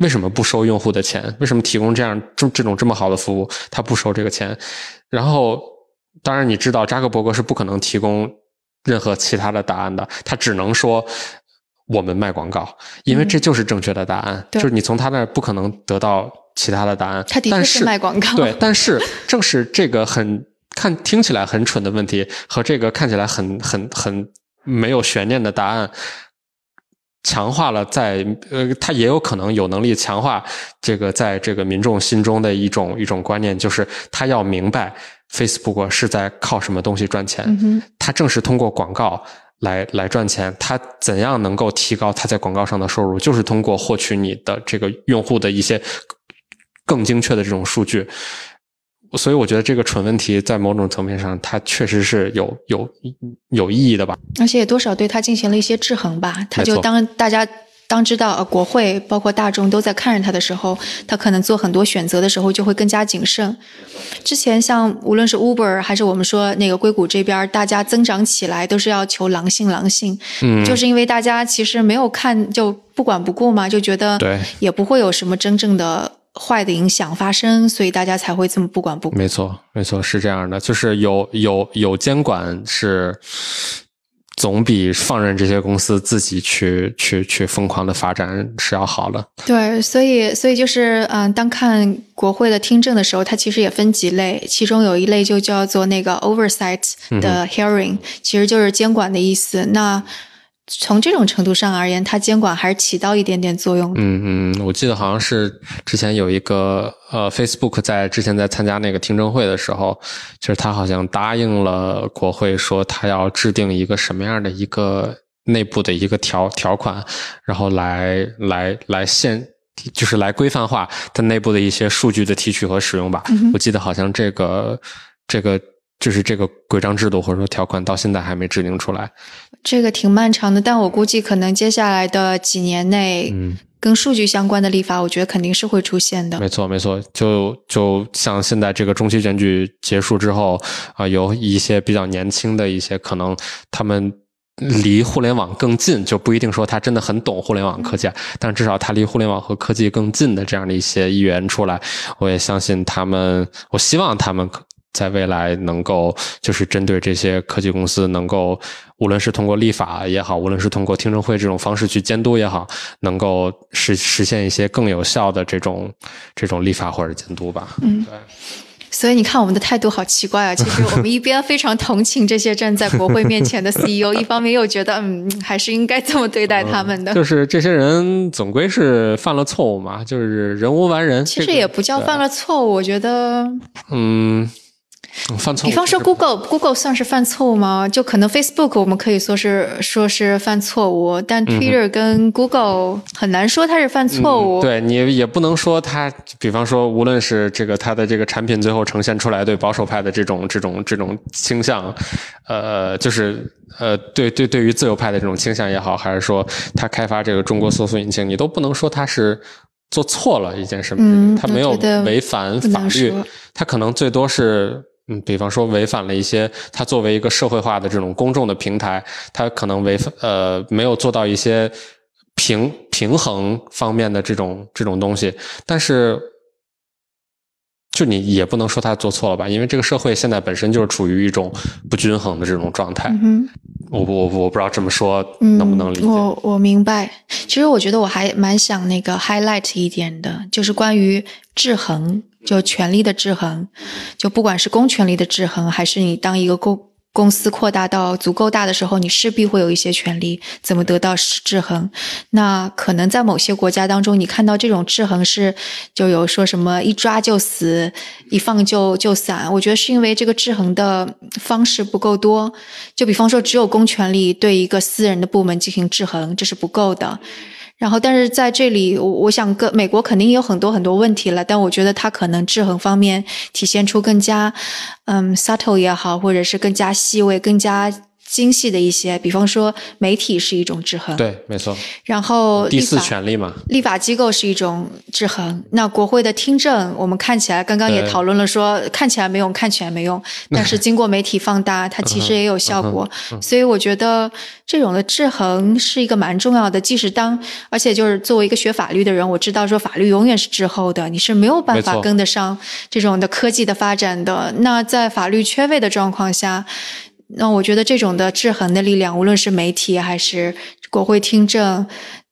S4: 为什么不收用户的钱？为什么提供这样这这种这么好的服务，他不收这个钱？然后，当然你知道，扎克伯格是不可能提供任何其他的答案的，他只能说我们卖广告，因为这就是正确的答案。就是你从他那儿不可能得到其他的答案。
S1: 他的确
S4: 是
S1: 卖广告。
S4: 对，但是正是这个很看听起来很蠢的问题和这个看起来很很很没有悬念的答案。强化了在呃，他也有可能有能力强化这个在这个民众心中的一种一种观念，就是他要明白 Facebook 是在靠什么东西赚钱。嗯他正是通过广告来来赚钱。他怎样能够提高他在广告上的收入，就是通过获取你的这个用户的一些更精确的这种数据。所以我觉得这个蠢问题在某种层面上，它确实是有有有意义的吧。
S1: 而且也多少对它进行了一些制衡吧。他就当大家当知道呃国会包括大众都在看着他的时候，他可能做很多选择的时候就会更加谨慎。之前像无论是 Uber 还是我们说那个硅谷这边，大家增长起来都是要求狼性狼性，
S4: 嗯，
S1: 就是因为大家其实没有看就不管不顾嘛，就觉得
S4: 对
S1: 也不会有什么真正的。坏的影响发生，所以大家才会这么不管不顾。
S4: 没错，没错，是这样的，就是有有有监管是总比放任这些公司自己去去去疯狂的发展是要好的。
S1: 对，所以所以就是嗯，当看国会的听证的时候，它其实也分几类，其中有一类就叫做那个 oversight 的 hearing，其实就是监管的意思。那从这种程度上而言，它监管还是起到一点点作用的。
S4: 嗯嗯，我记得好像是之前有一个呃，Facebook 在之前在参加那个听证会的时候，就是他好像答应了国会，说他要制定一个什么样的一个内部的一个条条款，然后来来来限，就是来规范化它内部的一些数据的提取和使用吧。我记得好像这个这个。就是这个规章制度或者说条款到现在还没制定出来，
S1: 这个挺漫长的。但我估计可能接下来的几年内，
S4: 嗯，
S1: 跟数据相关的立法，我觉得肯定是会出现的。
S4: 没错，没错。就就像现在这个中期选举结束之后啊，有一些比较年轻的一些可能他们离互联网更近，就不一定说他真的很懂互联网科技，但至少他离互联网和科技更近的这样的一些议员出来，我也相信他们，我希望他们可。在未来能够就是针对这些科技公司，能够无论是通过立法也好，无论是通过听证会这种方式去监督也好，能够实实现一些更有效的这种这种立法或者监督吧。
S1: 嗯，
S4: 对。
S1: 所以你看我们的态度好奇怪啊！其实我们一边非常同情这些站在国会面前的 CEO，一方面又觉得嗯，还是应该这么对待他们的。
S4: 就是这些人总归是犯了错误嘛，就是人无完人。
S1: 其实也不叫犯了错误，我觉得
S4: 嗯。犯错，
S1: 比方说 Google，Google 算是犯错误吗？就可能 Facebook 我们可以说是说是犯错误，但 Twitter 跟 Google 很难说它是犯错误。
S4: 对你也不能说它，比方说无论是这个它的这个产品最后呈现出来对保守派的这种这种这种倾向，呃，就是呃对对对于自由派的这种倾向也好，还是说它开发这个中国搜索引擎，你都不能说它是做错了一件什么事情，它没有违反法律，它可能最多是。嗯，比方说违反了一些，它作为一个社会化的这种公众的平台，它可能违反呃没有做到一些平平衡方面的这种这种东西，但是就你也不能说他做错了吧，因为这个社会现在本身就是处于一种不均衡的这种状态。嗯我我我不知道这么说能不能理解。
S1: 我我明白，其实我觉得我还蛮想那个 highlight 一点的，就是关于制衡。就权力的制衡，就不管是公权力的制衡，还是你当一个公公司扩大到足够大的时候，你势必会有一些权利，怎么得到制衡？那可能在某些国家当中，你看到这种制衡是就有说什么一抓就死，一放就就散。我觉得是因为这个制衡的方式不够多。就比方说，只有公权力对一个私人的部门进行制衡，这是不够的。然后，但是在这里，我我想跟美国肯定有很多很多问题了，但我觉得它可能制衡方面体现出更加，嗯，subtle 也好，或者是更加细微、更加。精细的一些，比方说媒体是一种制衡，
S4: 对，没错。
S1: 然后
S4: 第四权利嘛，
S1: 立法机构是一种制衡。那国会的听证，我们看起来刚刚也讨论了，说看起来没用，看起来没用，但是经过媒体放大，它其实也有效果。所以我觉得这种的制衡是一个蛮重要的。即使当，而且就是作为一个学法律的人，我知道说法律永远是滞后的，你是没有办法跟得上这种的科技的发展的。那在法律缺位的状况下。那我觉得这种的制衡的力量，无论是媒体还是国会听证，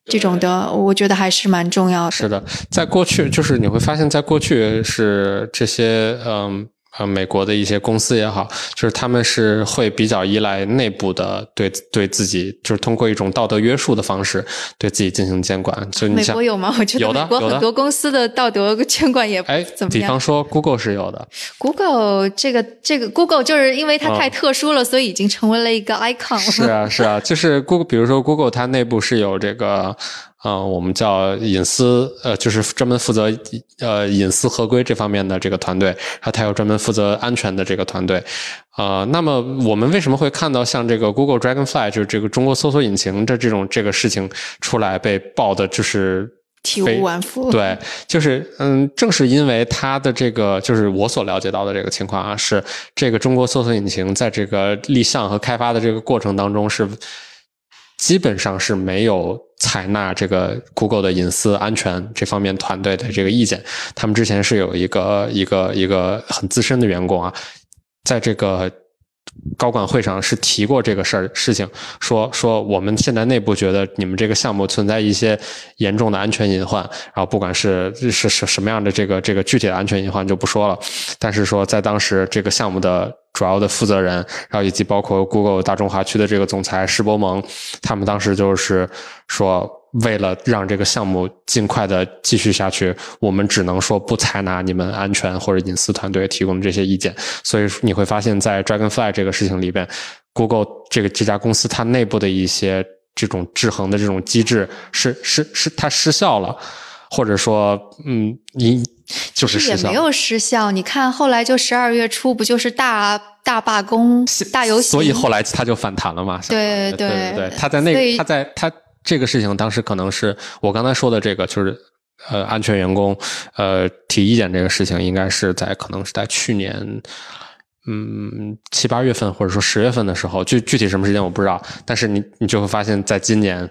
S1: 这种的，我觉得还是蛮重要的。
S4: 是的，在过去，就是你会发现在过去是这些，嗯。呃，美国的一些公司也好，就是他们是会比较依赖内部的对对自己，就是通过一种道德约束的方式对自己进行监管。就
S1: 美国有吗？我觉得美国很多公司的道德监管也
S4: 哎
S1: 怎么样？
S4: 比方说 Google 是有的。
S1: Google 这个这个 Google 就是因为它太特殊了，所以已经成为了一个 icon。
S4: 是啊是啊，就是 Google，比如说 Google 它内部是有这个。啊，我们叫隐私，呃，就是专门负责呃隐私合规这方面的这个团队，然后他有专门负责安全的这个团队，啊，那么我们为什么会看到像这个 Google Dragonfly，就是这个中国搜索引擎的这种这个事情出来被爆的，就是
S1: 体无完肤？
S4: 对，就是嗯，正是因为它的这个，就是我所了解到的这个情况啊，是这个中国搜索引擎在这个立项和开发的这个过程当中是。基本上是没有采纳这个 Google 的隐私安全这方面团队的这个意见。他们之前是有一个一个一个很资深的员工啊，在这个高管会上是提过这个事儿事情，说说我们现在内部觉得你们这个项目存在一些严重的安全隐患，然后不管是是是什么样的这个这个具体的安全隐患就不说了，但是说在当时这个项目的。主要的负责人，然后以及包括 Google 大中华区的这个总裁施伯蒙，他们当时就是说，为了让这个项目尽快的继续下去，我们只能说不采纳你们安全或者隐私团队提供的这些意见。所以你会发现在 Dragonfly 这个事情里边，Google 这个这家公司它内部的一些这种制衡的这种机制是是是它失效了，或者说，嗯，你。就是
S1: 也没有失效，你看后来就十二月初不就是大大罢工、大游行，
S4: 所以后来他就反弹了嘛。
S1: 对
S4: 对对对，他在那他在他这个事情当时可能是我刚才说的这个，就是呃安全员工呃提意见这个事情，应该是在可能是在去年嗯七八月份或者说十月份的时候，具具体什么时间我不知道，但是你你就会发现在今年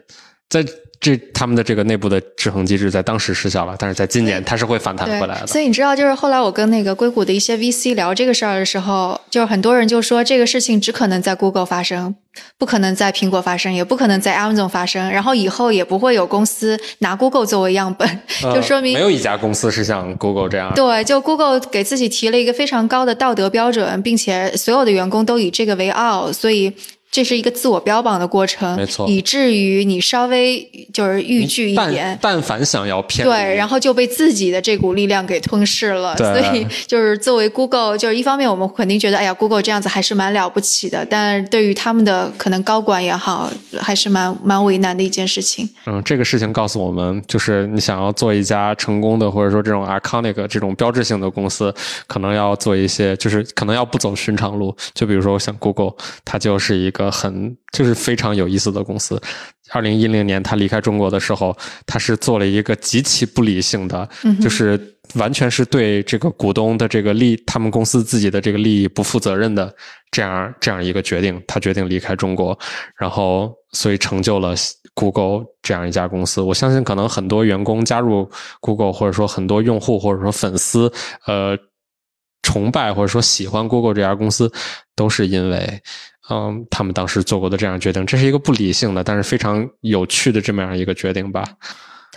S4: 在。这他们的这个内部的制衡机制在当时失效了，但是在今年它是会反弹回来的。
S1: 所以你知道，就是后来我跟那个硅谷的一些 VC 聊这个事儿的时候，就是很多人就说这个事情只可能在 Google 发生，不可能在苹果发生，也不可能在 Amazon 发生，然后以后也不会有公司拿 Google 作为样本，就说明
S4: 没有一家公司是像 Google 这样。
S1: 对，就 Google 给自己提了一个非常高的道德标准，并且所有的员工都以这个为傲，所以。这是一个自我标榜的过程，
S4: 没错，
S1: 以至于你稍微就是逾矩一点，
S4: 但凡想要偏
S1: 对，然后就被自己的这股力量给吞噬了。所以，就是作为 Google，就是一方面我们肯定觉得，哎呀，Google 这样子还是蛮了不起的，但对于他们的可能高管也好，还是蛮蛮为难的一件事情。
S4: 嗯，这个事情告诉我们，就是你想要做一家成功的，或者说这种 iconic 这种标志性的公司，可能要做一些，就是可能要不走寻常路。就比如说像 Google，它就是一个。个很就是非常有意思的公司。二零一零年他离开中国的时候，他是做了一个极其不理性的，就是完全是对这个股东的这个利，他们公司自己的这个利益不负责任的这样这样一个决定。他决定离开中国，然后所以成就了 Google 这样一家公司。我相信可能很多员工加入 Google，或者说很多用户或者说粉丝，呃，崇拜或者说喜欢 Google 这家公司，都是因为。嗯，他们当时做过的这样决定，这是一个不理性的，但是非常有趣的这么样一个决定吧。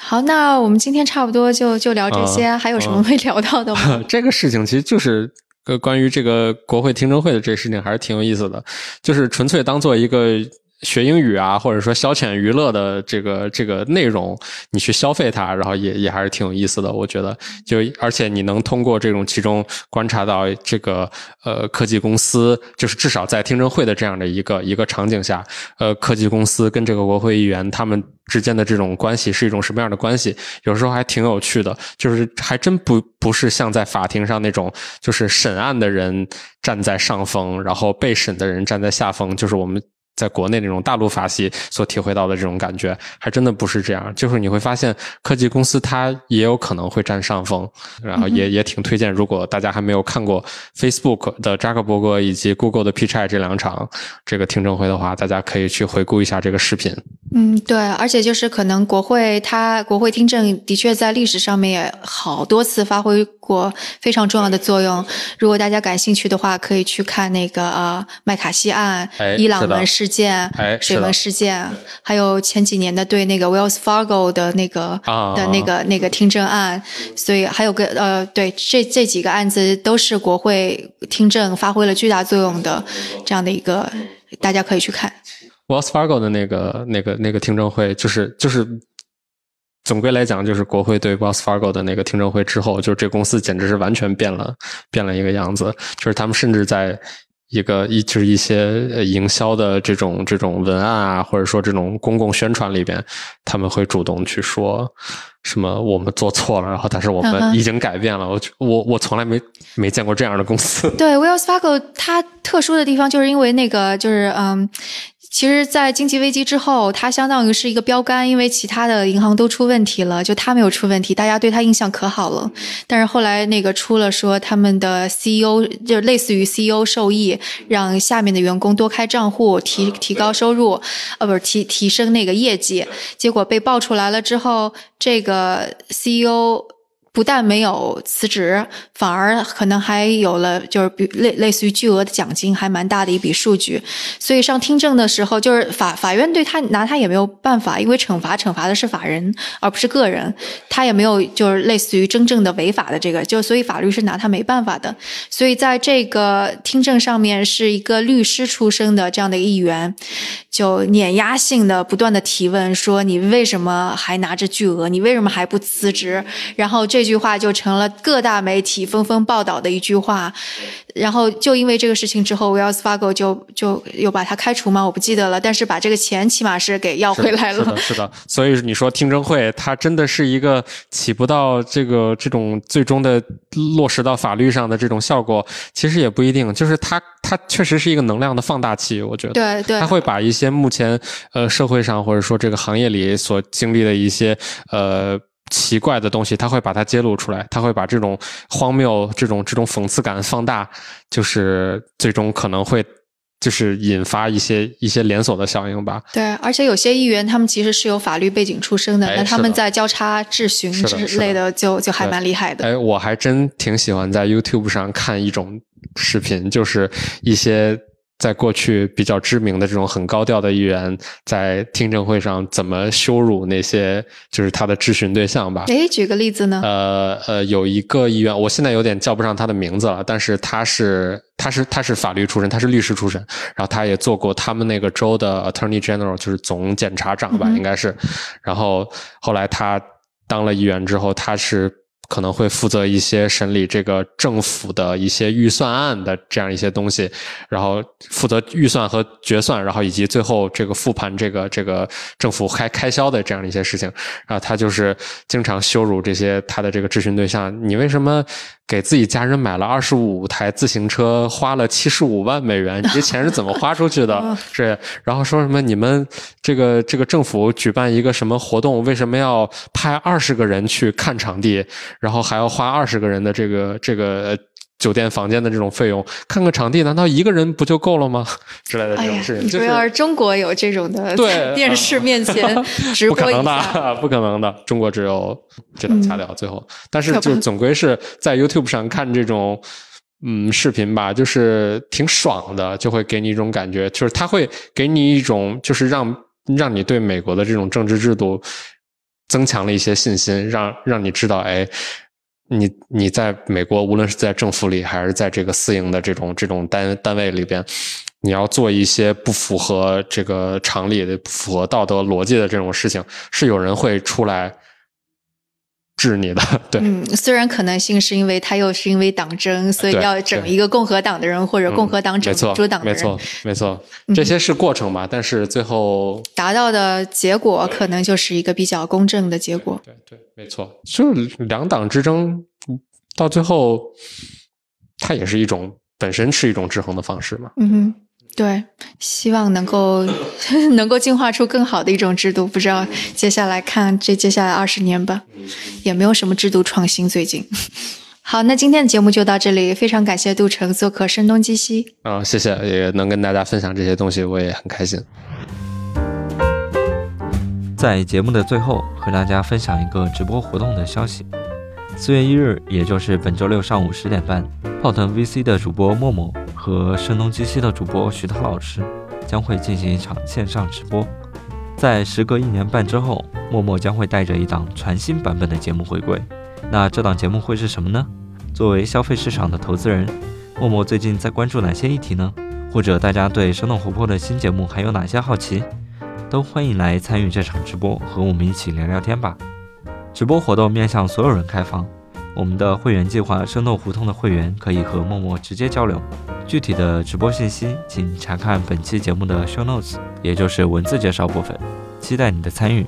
S1: 好，那我们今天差不多就就聊这些，还有什么没聊到的吗？
S4: 这个事情其实就是呃关于这个国会听证会的这个事情，还是挺有意思的，就是纯粹当做一个学英语啊，或者说消遣娱乐的这个这个内容，你去消费它，然后也也还是挺有意思的。我觉得，就而且你能通过这种其中观察到这个呃科技公司，就是至少在听证会的这样的一个一个场景下，呃科技公司跟这个国会议员他们之间的这种关系是一种什么样的关系？有时候还挺有趣的，就是还真不不是像在法庭上那种，就是审案的人站在上风，然后被审的人站在下风，就是我们。在国内那种大陆法系所体会到的这种感觉，还真的不是这样。就是你会发现，科技公司它也有可能会占上风，然后也也挺推荐。如果大家还没有看过 Facebook 的扎克伯格以及 Google 的 P.Chai 这两场这个听证会的话，大家可以去回顾一下这个视频。
S1: 嗯，对，而且就是可能国会它国会听证的确在历史上面也好多次发挥过非常重要的作用。如果大家感兴趣的话，可以去看那个呃麦卡锡案、伊朗门事件、水门事件，还有前几年的对那个 Wells Fargo 的那个的那个那个听证案。所以还有个呃，对这这几个案子都是国会听证发挥了巨大作用的这样的一个，大家可以去看。
S4: Wells Fargo 的那个、那个、那个听证会，就是就是，总归来讲，就是国会对 Wells Fargo 的那个听证会之后，就是这公司简直是完全变了，变了一个样子。就是他们甚至在一个一就是一些营销的这种这种文案啊，或者说这种公共宣传里边，他们会主动去说什么我们做错了，然后但是我们已经改变了。我我我从来没没见过这样的公司。
S1: 对 Wells Fargo，它特殊的地方就是因为那个就是嗯。其实，在经济危机之后，它相当于是一个标杆，因为其他的银行都出问题了，就它没有出问题，大家对它印象可好了。但是后来那个出了说，他们的 CEO 就类似于 CEO 受益，让下面的员工多开账户，提提高收入，呃，不是提提升那个业绩，结果被爆出来了之后，这个 CEO。不但没有辞职，反而可能还有了，就是比类类似于巨额的奖金，还蛮大的一笔数据。所以上听证的时候，就是法法院对他拿他也没有办法，因为惩罚惩罚的是法人，而不是个人。他也没有就是类似于真正的违法的这个，就所以法律是拿他没办法的。所以在这个听证上面，是一个律师出身的这样的议员，就碾压性的不断的提问说：“你为什么还拿着巨额？你为什么还不辞职？”然后这。这句话就成了各大媒体纷纷报道的一句话，然后就因为这个事情之后，Wells Fargo 就就又把他开除吗？我不记得了，但是把这个钱起码是给要回来了。
S4: 是的，是的。所以你说听证会，它真的是一个起不到这个这种最终的落实到法律上的这种效果，其实也不一定。就是它它确实是一个能量的放大器，我觉得。
S1: 对对。
S4: 它会把一些目前呃社会上或者说这个行业里所经历的一些呃。奇怪的东西，他会把它揭露出来，他会把这种荒谬、这种这种讽刺感放大，就是最终可能会就是引发一些一些连锁的效应吧。
S1: 对，而且有些议员他们其实是有法律背景出身的，那他们在交叉质询之类的，就就还蛮厉害的。
S4: 哎，我还真挺喜欢在 YouTube 上看一种视频，就是一些。在过去比较知名的这种很高调的议员，在听证会上怎么羞辱那些就是他的质询对象吧？
S1: 诶，举个例子呢？
S4: 呃呃，有一个议员，我现在有点叫不上他的名字了，但是他是他是他是法律出身，他是律师出身，然后他也做过他们那个州的 Attorney General，就是总检察长吧，应该是。然后后来他当了议员之后，他是。可能会负责一些审理这个政府的一些预算案的这样一些东西，然后负责预算和决算，然后以及最后这个复盘这个这个政府开开销的这样的一些事情。然后他就是经常羞辱这些他的这个质询对象，你为什么？给自己家人买了二十五台自行车，花了七十五万美元，你这钱是怎么花出去的？是，然后说什么你们这个这个政府举办一个什么活动，为什么要派二十个人去看场地，然后还要花二十个人的这个这个。酒店房间的这种费用，看个场地，难道一个人不就够了吗？之类的这种事情，
S1: 主要是中国有这种的，
S4: 对
S1: 电视面前直播
S4: 不可能的，不可能的。中国只有这能掐掉最后，但是就总归是在 YouTube 上看这种嗯视频吧，就是挺爽的，就会给你一种感觉，就是他会给你一种，就是让让你对美国的这种政治制度增强了一些信心，让让你知道，哎。你你在美国，无论是在政府里，还是在这个私营的这种这种单单位里边，你要做一些不符合这个常理的、不符合道德逻辑的这种事情，是有人会出来。治你的对，
S1: 嗯，虽然可能性是因为他又是因为党争，所以要整一个共和党的人或者共和党整民主党的
S4: 人，没错，没错，这些是过程吧？但是最后
S1: 达到的结果可能就是一个比较公正的结果。
S4: 对对，没错，就是两党之争，到最后，它也是一种本身是一种制衡的方式嘛。
S1: 嗯哼。对，希望能够 能够进化出更好的一种制度。不知道接下来看这接下来二十年吧，也没有什么制度创新。最近，好，那今天的节目就到这里，非常感谢杜成做客声东击西。
S4: 啊，谢谢，也能跟大家分享这些东西，我也很开心。
S3: 在节目的最后，和大家分享一个直播活动的消息。四月一日，也就是本周六上午十点半，泡腾 VC 的主播默默和声东击西的主播徐涛老师将会进行一场线上直播。在时隔一年半之后，默默将会带着一档全新版本的节目回归。那这档节目会是什么呢？作为消费市场的投资人，默默最近在关注哪些议题呢？或者大家对生动活泼的新节目还有哪些好奇？都欢迎来参与这场直播，和我们一起聊聊天吧。直播活动面向所有人开放，我们的会员计划生动胡同的会员可以和默默直接交流。具体的直播信息，请查看本期节目的 show notes，也就是文字介绍部分。期待你的参与。